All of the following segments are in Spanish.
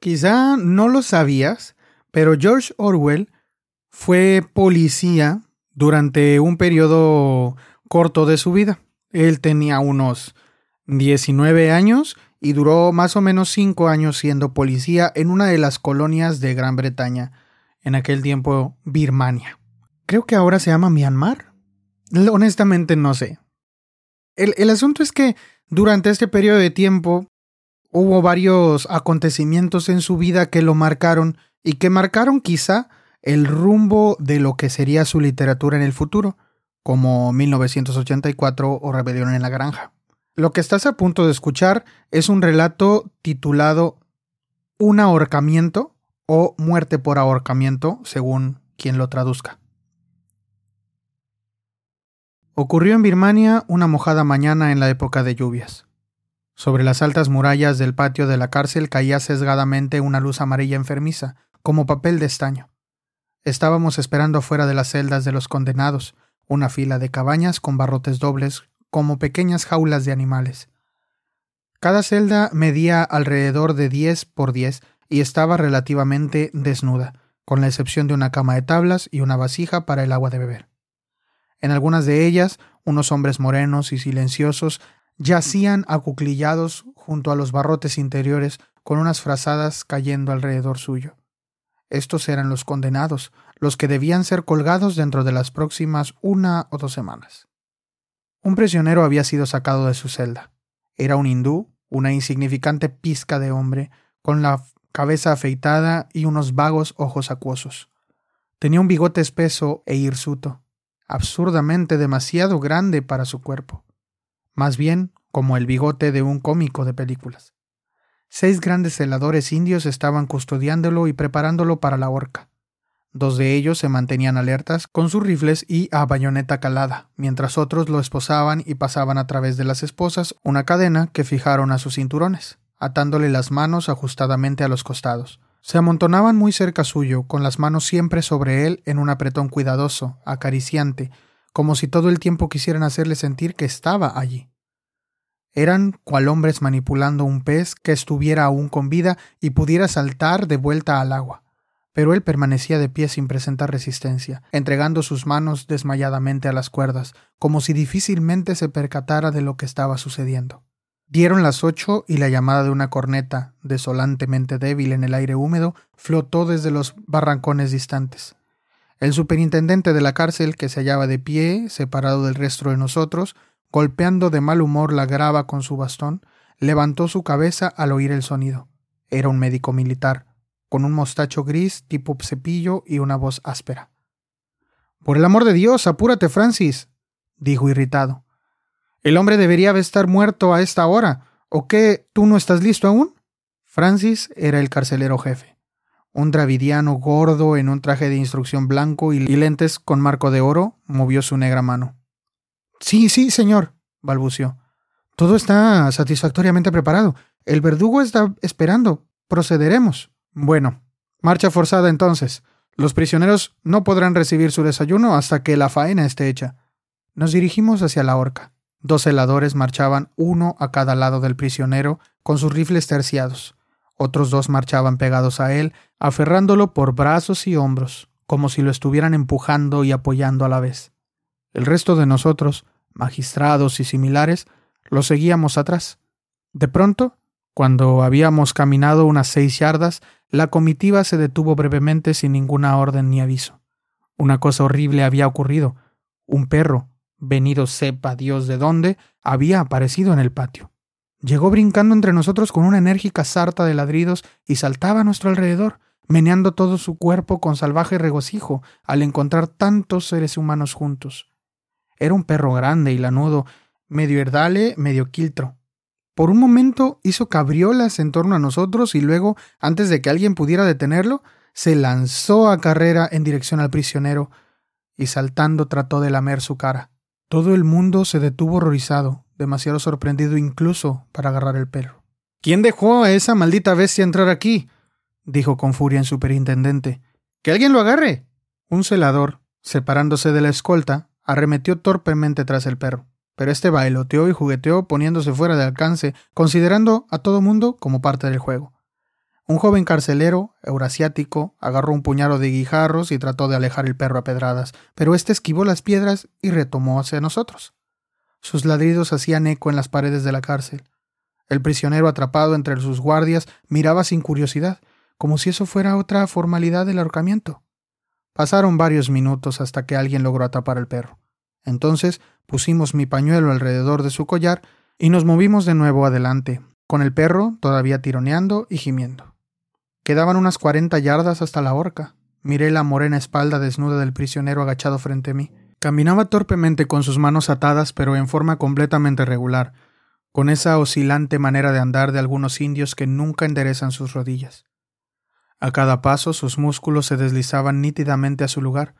Quizá no lo sabías, pero George Orwell fue policía durante un periodo corto de su vida. Él tenía unos 19 años y duró más o menos 5 años siendo policía en una de las colonias de Gran Bretaña, en aquel tiempo Birmania. Creo que ahora se llama Myanmar. Honestamente no sé. El, el asunto es que durante este periodo de tiempo hubo varios acontecimientos en su vida que lo marcaron y que marcaron quizá el rumbo de lo que sería su literatura en el futuro, como 1984 o Rebelión en la Granja. Lo que estás a punto de escuchar es un relato titulado Un ahorcamiento o Muerte por ahorcamiento, según quien lo traduzca. Ocurrió en Birmania una mojada mañana en la época de lluvias. Sobre las altas murallas del patio de la cárcel caía sesgadamente una luz amarilla enfermiza, como papel de estaño. Estábamos esperando fuera de las celdas de los condenados, una fila de cabañas con barrotes dobles, como pequeñas jaulas de animales. Cada celda medía alrededor de diez por diez y estaba relativamente desnuda, con la excepción de una cama de tablas y una vasija para el agua de beber. En algunas de ellas, unos hombres morenos y silenciosos yacían acuclillados junto a los barrotes interiores con unas frazadas cayendo alrededor suyo. Estos eran los condenados, los que debían ser colgados dentro de las próximas una o dos semanas. Un prisionero había sido sacado de su celda. Era un hindú, una insignificante pizca de hombre, con la cabeza afeitada y unos vagos ojos acuosos. Tenía un bigote espeso e hirsuto, absurdamente demasiado grande para su cuerpo más bien como el bigote de un cómico de películas. Seis grandes celadores indios estaban custodiándolo y preparándolo para la horca. Dos de ellos se mantenían alertas con sus rifles y a bayoneta calada, mientras otros lo esposaban y pasaban a través de las esposas una cadena que fijaron a sus cinturones, atándole las manos ajustadamente a los costados. Se amontonaban muy cerca suyo, con las manos siempre sobre él en un apretón cuidadoso, acariciante, como si todo el tiempo quisieran hacerle sentir que estaba allí. Eran cual hombres manipulando un pez que estuviera aún con vida y pudiera saltar de vuelta al agua. Pero él permanecía de pie sin presentar resistencia, entregando sus manos desmayadamente a las cuerdas, como si difícilmente se percatara de lo que estaba sucediendo. Dieron las ocho y la llamada de una corneta, desolantemente débil en el aire húmedo, flotó desde los barrancones distantes. El superintendente de la cárcel, que se hallaba de pie, separado del resto de nosotros, golpeando de mal humor la grava con su bastón, levantó su cabeza al oír el sonido. Era un médico militar, con un mostacho gris tipo cepillo y una voz áspera. Por el amor de Dios, apúrate, Francis, dijo irritado. El hombre debería estar muerto a esta hora. ¿O qué? ¿Tú no estás listo aún? Francis era el carcelero jefe un dravidiano gordo en un traje de instrucción blanco y lentes con marco de oro movió su negra mano. Sí, sí, señor, balbució. Todo está satisfactoriamente preparado. El verdugo está esperando. Procederemos. Bueno, marcha forzada entonces. Los prisioneros no podrán recibir su desayuno hasta que la faena esté hecha. Nos dirigimos hacia la horca. Dos celadores marchaban uno a cada lado del prisionero con sus rifles terciados. Otros dos marchaban pegados a él, aferrándolo por brazos y hombros, como si lo estuvieran empujando y apoyando a la vez. El resto de nosotros, magistrados y similares, lo seguíamos atrás. De pronto, cuando habíamos caminado unas seis yardas, la comitiva se detuvo brevemente sin ninguna orden ni aviso. Una cosa horrible había ocurrido. Un perro, venido sepa Dios de dónde, había aparecido en el patio. Llegó brincando entre nosotros con una enérgica sarta de ladridos y saltaba a nuestro alrededor, meneando todo su cuerpo con salvaje regocijo al encontrar tantos seres humanos juntos. Era un perro grande y lanudo, medio herdale, medio quiltro. Por un momento hizo cabriolas en torno a nosotros y luego, antes de que alguien pudiera detenerlo, se lanzó a carrera en dirección al prisionero y saltando trató de lamer su cara. Todo el mundo se detuvo horrorizado, demasiado sorprendido incluso para agarrar el perro. ¿Quién dejó a esa maldita bestia entrar aquí? dijo con furia el superintendente. ¡Que alguien lo agarre! Un celador, separándose de la escolta, arremetió torpemente tras el perro, pero este bailoteó y jugueteó poniéndose fuera de alcance, considerando a todo mundo como parte del juego. Un joven carcelero, eurasiático, agarró un puñado de guijarros y trató de alejar el perro a pedradas, pero éste esquivó las piedras y retomó hacia nosotros. Sus ladridos hacían eco en las paredes de la cárcel. El prisionero atrapado entre sus guardias miraba sin curiosidad, como si eso fuera otra formalidad del ahorcamiento. Pasaron varios minutos hasta que alguien logró atrapar al perro. Entonces pusimos mi pañuelo alrededor de su collar y nos movimos de nuevo adelante, con el perro todavía tironeando y gimiendo. Quedaban unas cuarenta yardas hasta la horca. Miré la morena espalda desnuda del prisionero agachado frente a mí. Caminaba torpemente con sus manos atadas, pero en forma completamente regular, con esa oscilante manera de andar de algunos indios que nunca enderezan sus rodillas. A cada paso sus músculos se deslizaban nítidamente a su lugar,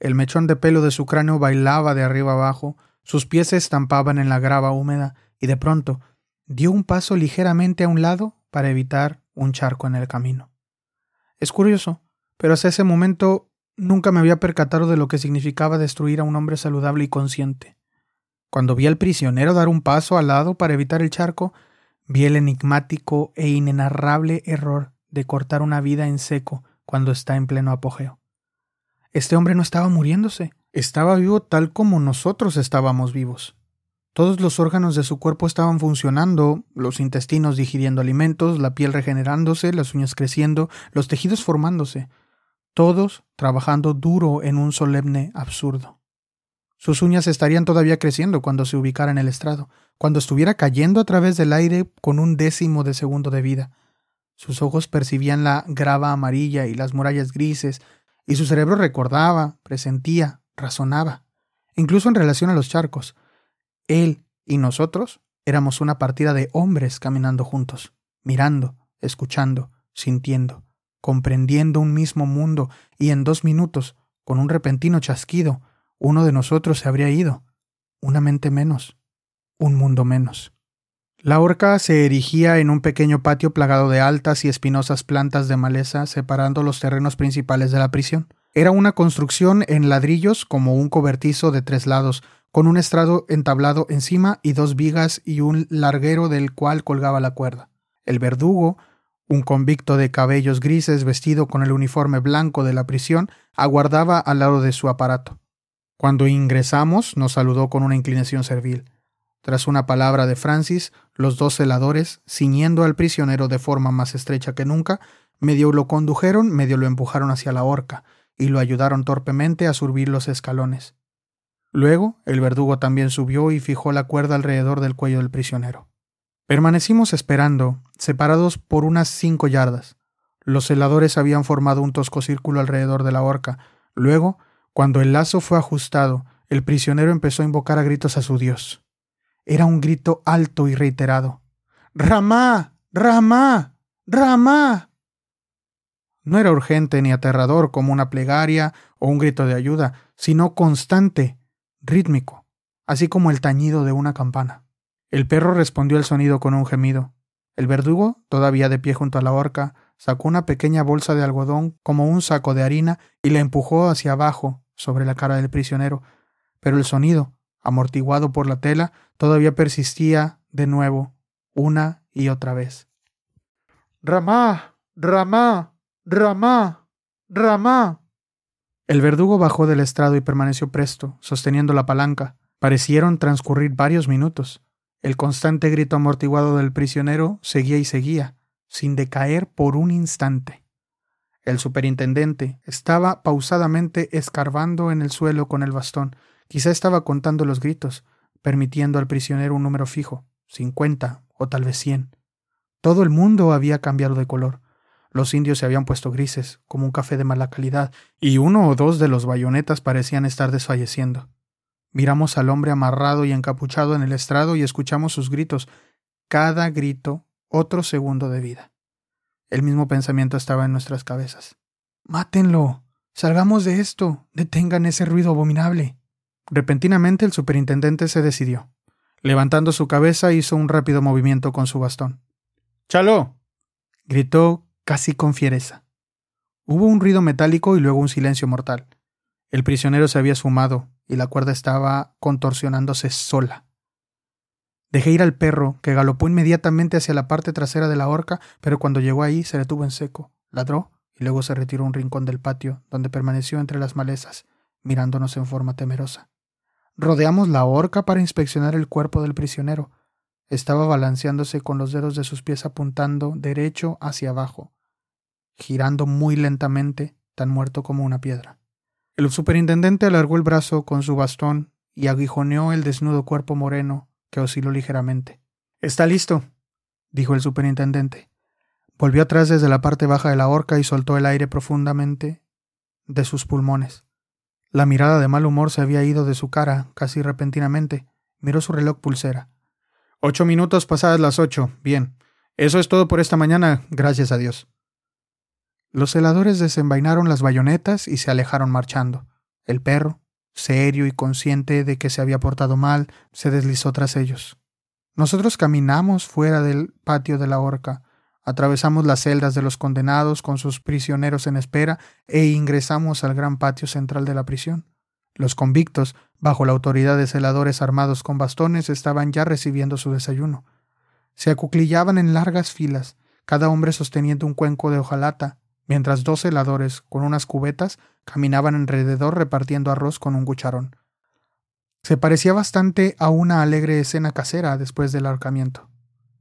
el mechón de pelo de su cráneo bailaba de arriba abajo, sus pies se estampaban en la grava húmeda, y de pronto dio un paso ligeramente a un lado para evitar un charco en el camino. Es curioso, pero hasta ese momento nunca me había percatado de lo que significaba destruir a un hombre saludable y consciente. Cuando vi al prisionero dar un paso al lado para evitar el charco, vi el enigmático e inenarrable error de cortar una vida en seco cuando está en pleno apogeo. Este hombre no estaba muriéndose, estaba vivo tal como nosotros estábamos vivos. Todos los órganos de su cuerpo estaban funcionando, los intestinos digiriendo alimentos, la piel regenerándose, las uñas creciendo, los tejidos formándose, todos trabajando duro en un solemne absurdo. Sus uñas estarían todavía creciendo cuando se ubicara en el estrado, cuando estuviera cayendo a través del aire con un décimo de segundo de vida. Sus ojos percibían la grava amarilla y las murallas grises, y su cerebro recordaba, presentía, razonaba, incluso en relación a los charcos. Él y nosotros éramos una partida de hombres caminando juntos, mirando, escuchando, sintiendo, comprendiendo un mismo mundo, y en dos minutos, con un repentino chasquido, uno de nosotros se habría ido. Una mente menos. Un mundo menos. La horca se erigía en un pequeño patio plagado de altas y espinosas plantas de maleza separando los terrenos principales de la prisión. Era una construcción en ladrillos como un cobertizo de tres lados, con un estrado entablado encima y dos vigas y un larguero del cual colgaba la cuerda. El verdugo, un convicto de cabellos grises vestido con el uniforme blanco de la prisión, aguardaba al lado de su aparato. Cuando ingresamos, nos saludó con una inclinación servil. Tras una palabra de Francis, los dos celadores, ciñendo al prisionero de forma más estrecha que nunca, medio lo condujeron, medio lo empujaron hacia la horca, y lo ayudaron torpemente a subir los escalones. Luego, el verdugo también subió y fijó la cuerda alrededor del cuello del prisionero. Permanecimos esperando, separados por unas cinco yardas. Los celadores habían formado un tosco círculo alrededor de la horca. Luego, cuando el lazo fue ajustado, el prisionero empezó a invocar a gritos a su Dios. Era un grito alto y reiterado. Ramá. Ramá. Ramá. No era urgente ni aterrador como una plegaria o un grito de ayuda, sino constante, rítmico, así como el tañido de una campana. El perro respondió al sonido con un gemido. El verdugo, todavía de pie junto a la horca, sacó una pequeña bolsa de algodón como un saco de harina y la empujó hacia abajo, sobre la cara del prisionero, pero el sonido, amortiguado por la tela, todavía persistía de nuevo, una y otra vez. Ramá, Ramá, Ramá, Ramá. El verdugo bajó del estrado y permaneció presto, sosteniendo la palanca. Parecieron transcurrir varios minutos. El constante grito amortiguado del prisionero seguía y seguía, sin decaer por un instante. El superintendente estaba pausadamente escarbando en el suelo con el bastón. Quizá estaba contando los gritos, permitiendo al prisionero un número fijo, cincuenta o tal vez cien. Todo el mundo había cambiado de color. Los indios se habían puesto grises, como un café de mala calidad, y uno o dos de los bayonetas parecían estar desfalleciendo. Miramos al hombre amarrado y encapuchado en el estrado y escuchamos sus gritos, cada grito otro segundo de vida. El mismo pensamiento estaba en nuestras cabezas. Mátenlo. Salgamos de esto. Detengan ese ruido abominable. Repentinamente el superintendente se decidió. Levantando su cabeza hizo un rápido movimiento con su bastón. ¡Chalo! gritó casi con fiereza. Hubo un ruido metálico y luego un silencio mortal. El prisionero se había sumado y la cuerda estaba contorsionándose sola. Dejé ir al perro, que galopó inmediatamente hacia la parte trasera de la horca, pero cuando llegó ahí se detuvo en seco, ladró y luego se retiró a un rincón del patio, donde permaneció entre las malezas, mirándonos en forma temerosa. Rodeamos la horca para inspeccionar el cuerpo del prisionero. Estaba balanceándose con los dedos de sus pies apuntando derecho hacia abajo, girando muy lentamente, tan muerto como una piedra. El superintendente alargó el brazo con su bastón y aguijoneó el desnudo cuerpo moreno, que osciló ligeramente. Está listo, dijo el superintendente. Volvió atrás desde la parte baja de la horca y soltó el aire profundamente de sus pulmones. La mirada de mal humor se había ido de su cara casi repentinamente. Miró su reloj pulsera. Ocho minutos pasadas las ocho. Bien. Eso es todo por esta mañana, gracias a Dios. Los celadores desenvainaron las bayonetas y se alejaron marchando. El perro, serio y consciente de que se había portado mal, se deslizó tras ellos. Nosotros caminamos fuera del patio de la horca, atravesamos las celdas de los condenados con sus prisioneros en espera e ingresamos al gran patio central de la prisión. Los convictos, bajo la autoridad de celadores armados con bastones, estaban ya recibiendo su desayuno. Se acuclillaban en largas filas, cada hombre sosteniendo un cuenco de hojalata, mientras dos celadores, con unas cubetas, caminaban alrededor repartiendo arroz con un cucharón. Se parecía bastante a una alegre escena casera después del ahorcamiento.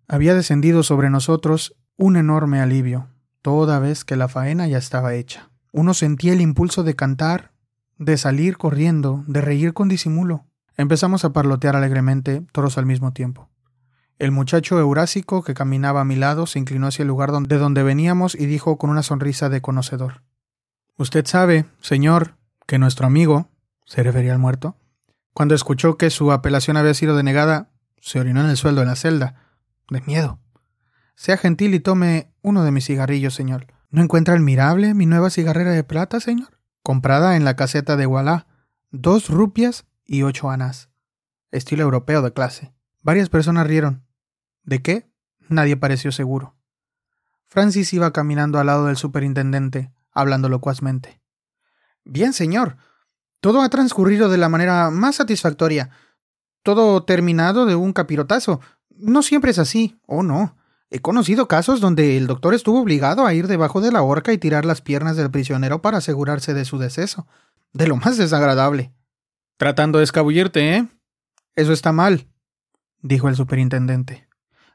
Había descendido sobre nosotros un enorme alivio, toda vez que la faena ya estaba hecha. Uno sentía el impulso de cantar, de salir corriendo, de reír con disimulo. Empezamos a parlotear alegremente, todos al mismo tiempo. El muchacho eurásico que caminaba a mi lado se inclinó hacia el lugar de donde veníamos y dijo con una sonrisa de conocedor. Usted sabe, señor, que nuestro amigo, se refería al muerto, cuando escuchó que su apelación había sido denegada, se orinó en el sueldo de la celda, de miedo. Sea gentil y tome uno de mis cigarrillos, señor. ¿No encuentra admirable mi nueva cigarrera de plata, señor? Comprada en la caseta de Wallah, dos rupias y ocho anas. Estilo europeo de clase. Varias personas rieron. ¿De qué? Nadie pareció seguro. Francis iba caminando al lado del superintendente, hablando locuazmente. Bien, señor. Todo ha transcurrido de la manera más satisfactoria. Todo terminado de un capirotazo. No siempre es así, oh no. He conocido casos donde el doctor estuvo obligado a ir debajo de la horca y tirar las piernas del prisionero para asegurarse de su deceso. De lo más desagradable. Tratando de escabullirte, ¿eh? Eso está mal dijo el superintendente.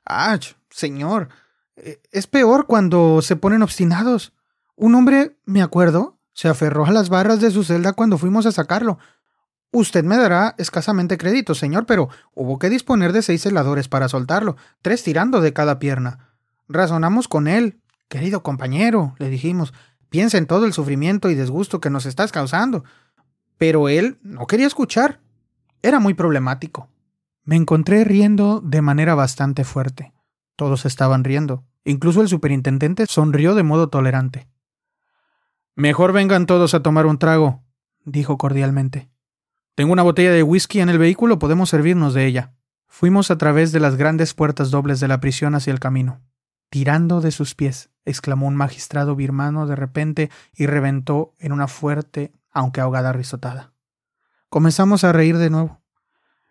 Ah, señor. Eh, es peor cuando se ponen obstinados. Un hombre, me acuerdo, se aferró a las barras de su celda cuando fuimos a sacarlo. Usted me dará escasamente crédito, señor, pero hubo que disponer de seis celadores para soltarlo, tres tirando de cada pierna. Razonamos con él. Querido compañero, le dijimos, piensa en todo el sufrimiento y desgusto que nos estás causando. Pero él no quería escuchar. Era muy problemático. Me encontré riendo de manera bastante fuerte. Todos estaban riendo. Incluso el superintendente sonrió de modo tolerante. Mejor vengan todos a tomar un trago, dijo cordialmente. Tengo una botella de whisky en el vehículo, podemos servirnos de ella. Fuimos a través de las grandes puertas dobles de la prisión hacia el camino. Tirando de sus pies, exclamó un magistrado birmano de repente y reventó en una fuerte, aunque ahogada risotada. Comenzamos a reír de nuevo.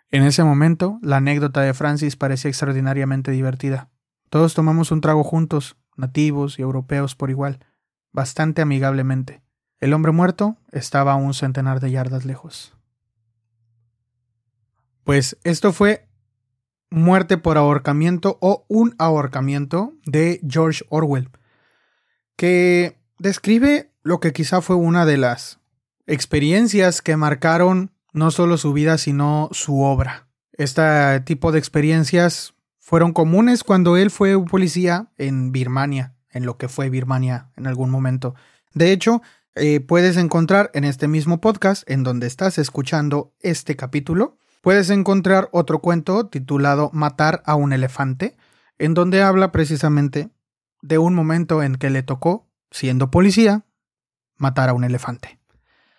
En ese momento, la anécdota de Francis parecía extraordinariamente divertida. Todos tomamos un trago juntos, nativos y europeos por igual, bastante amigablemente. El hombre muerto estaba a un centenar de yardas lejos. Pues esto fue Muerte por ahorcamiento o un ahorcamiento de George Orwell, que describe lo que quizá fue una de las experiencias que marcaron no solo su vida, sino su obra. Este tipo de experiencias fueron comunes cuando él fue un policía en Birmania, en lo que fue Birmania en algún momento. De hecho, eh, puedes encontrar en este mismo podcast, en donde estás escuchando este capítulo, puedes encontrar otro cuento titulado Matar a un elefante, en donde habla precisamente de un momento en que le tocó, siendo policía, matar a un elefante.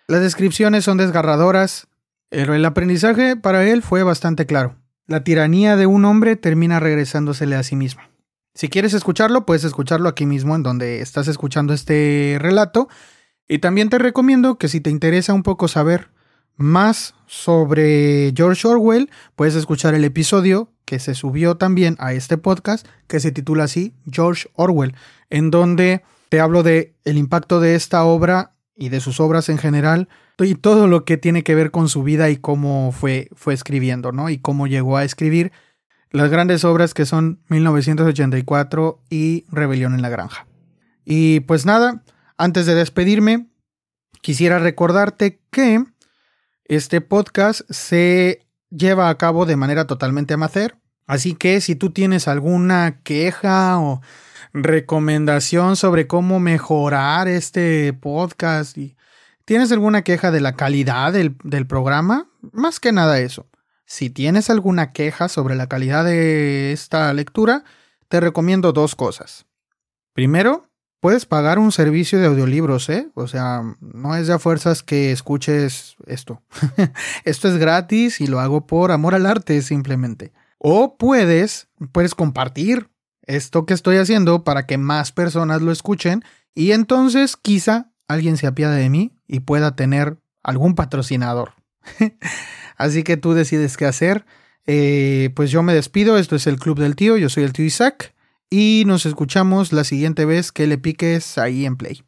Las descripciones son desgarradoras, el aprendizaje para él fue bastante claro. La tiranía de un hombre termina regresándosele a sí mismo. Si quieres escucharlo, puedes escucharlo aquí mismo en donde estás escuchando este relato. Y también te recomiendo que si te interesa un poco saber más sobre George Orwell, puedes escuchar el episodio que se subió también a este podcast, que se titula así, George Orwell, en donde te hablo de el impacto de esta obra y de sus obras en general y todo lo que tiene que ver con su vida y cómo fue, fue escribiendo, ¿no? Y cómo llegó a escribir las grandes obras que son 1984 y Rebelión en la Granja. Y pues nada, antes de despedirme, quisiera recordarte que este podcast se lleva a cabo de manera totalmente amateur, así que si tú tienes alguna queja o recomendación sobre cómo mejorar este podcast y tienes alguna queja de la calidad del, del programa, más que nada eso. Si tienes alguna queja sobre la calidad de esta lectura, te recomiendo dos cosas. Primero, Puedes pagar un servicio de audiolibros, ¿eh? O sea, no es de fuerzas que escuches esto. esto es gratis y lo hago por amor al arte simplemente. O puedes, puedes compartir esto que estoy haciendo para que más personas lo escuchen y entonces quizá alguien se apiade de mí y pueda tener algún patrocinador. Así que tú decides qué hacer. Eh, pues yo me despido, esto es el Club del Tío, yo soy el tío Isaac y nos escuchamos la siguiente vez que le piques ahí en play.